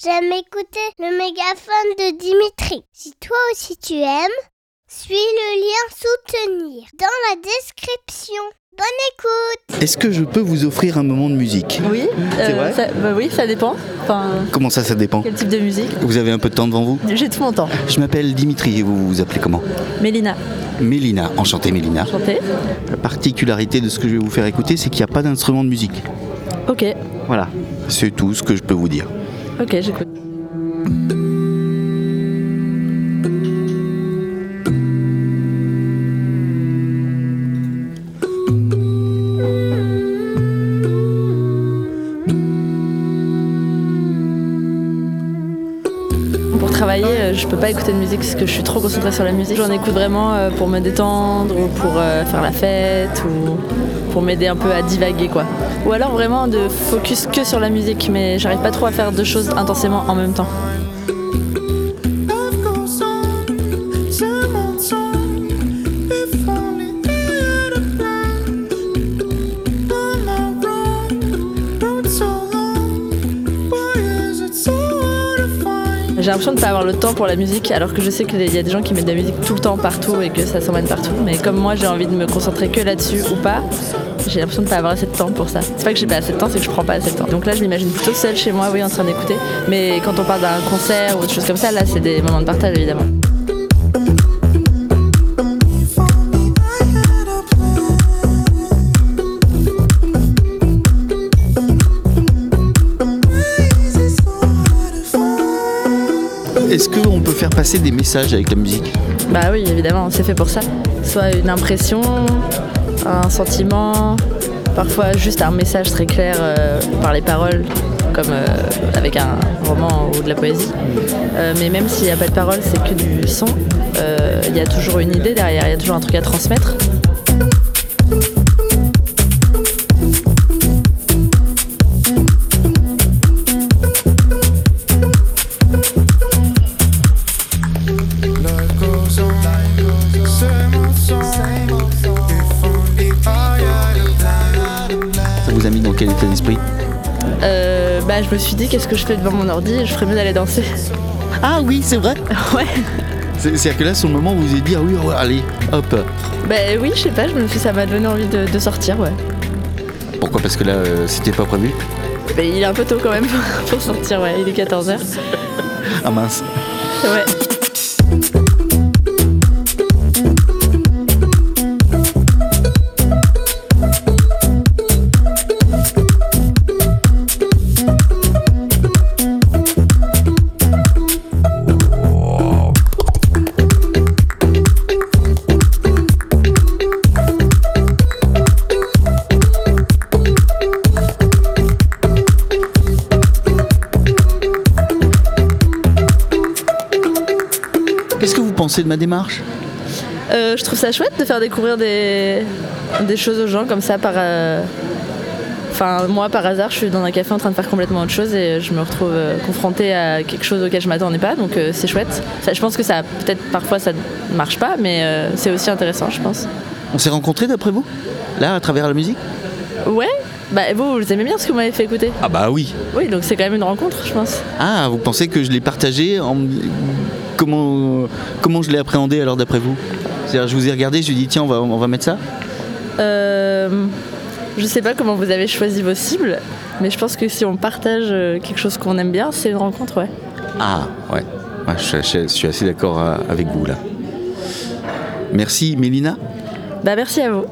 j'aime écouter le mégaphone de Dimitri. Si toi aussi tu aimes, suis le lien soutenir dans la description. Bonne écoute Est-ce que je peux vous offrir un moment de musique? Oui, C'est euh, vrai? ça, bah oui, ça dépend. Enfin, Comment ça, ça dépend? quel type de musique? Vous avez un peu de temps devant vous? J'ai tout mon temps. Je m'appelle Dimitri et vous vous appelez comment? Mélina, Mélina, enchanté Mélina. chantez La particularité de ce que je vais vous faire écouter, c'est qu'il n'y a pas d'instrument de musique. Ok, Voilà, c'est tout ce que je peux vous dire. Ok, j'écoute. Euh, je peux pas écouter de musique parce que je suis trop concentrée sur la musique. J'en écoute vraiment euh, pour me détendre ou pour euh, faire la fête ou pour m'aider un peu à divaguer quoi. Ou alors vraiment de focus que sur la musique, mais j'arrive pas trop à faire deux choses intensément en même temps. J'ai l'impression de pas avoir le temps pour la musique, alors que je sais qu'il y a des gens qui mettent de la musique tout le temps partout et que ça s'emmène partout. Mais comme moi, j'ai envie de me concentrer que là-dessus ou pas, j'ai l'impression de pas avoir assez de temps pour ça. C'est pas que j'ai pas assez de temps, c'est que je prends pas assez de temps. Donc là, je m'imagine plutôt seule chez moi, oui, en train d'écouter. Mais quand on parle d'un concert ou autre chose comme ça, là, c'est des moments de partage évidemment. Est-ce qu'on peut faire passer des messages avec la musique Bah oui, évidemment, c'est fait pour ça. Soit une impression, un sentiment, parfois juste un message très clair euh, par les paroles, comme euh, avec un roman ou de la poésie. Euh, mais même s'il n'y a pas de paroles, c'est que du son, il y a toujours une idée derrière, il y a toujours un truc à transmettre. Quel état d'esprit Euh, bah, je me suis dit, qu'est-ce que je fais devant mon ordi Je ferais mieux d'aller danser. Ah oui, c'est vrai ouais. C'est- C'est-à-dire que là, sur le moment, vous vous êtes dit, ah oui, ouais, allez, hop. Bah oui, je sais pas, je me suis, ça m'a donné envie de, de sortir, ouais. Pourquoi? Parce que là, euh, c'était pas prévu? Mais il est un peu tôt quand même pour sortir, ouais, il est 14h. Ah mince. Ouais. Pensez de ma démarche Euh, je trouve ça chouette de faire découvrir des, des choses aux gens comme ça par. euh, Enfin, moi par hasard, je suis dans un café en train de faire complètement autre chose et je me retrouve euh, confrontée à quelque chose auquel je m'attendais pas, donc c'est chouette. Ça, je pense que ça, peut-être parfois ça ne marche pas, mais c'est aussi intéressant, je pense. On s'est rencontrés d'après vous? Là, à travers la musique? Ouais, bah vous, vous aimez bien ce que vous m'avez fait écouter Ah bah oui. Oui, donc c'est quand même une rencontre, je pense. Ah, vous pensez que je l'ai partagé en... Comment, comment je l'ai appréhendé alors d'après vous? C'est-à-dire, je vous ai regardé, je lui ai dit, tiens, on va, on va mettre ça? Euh, je sais pas comment vous avez choisi vos cibles, mais je pense que si on partage euh, quelque chose qu'on aime bien, c'est une rencontre, ouais. Ah, ouais. Ouais, je, je- je suis assez d'accord euh, avec vous là. Merci, Mélina? Bah merci à vous.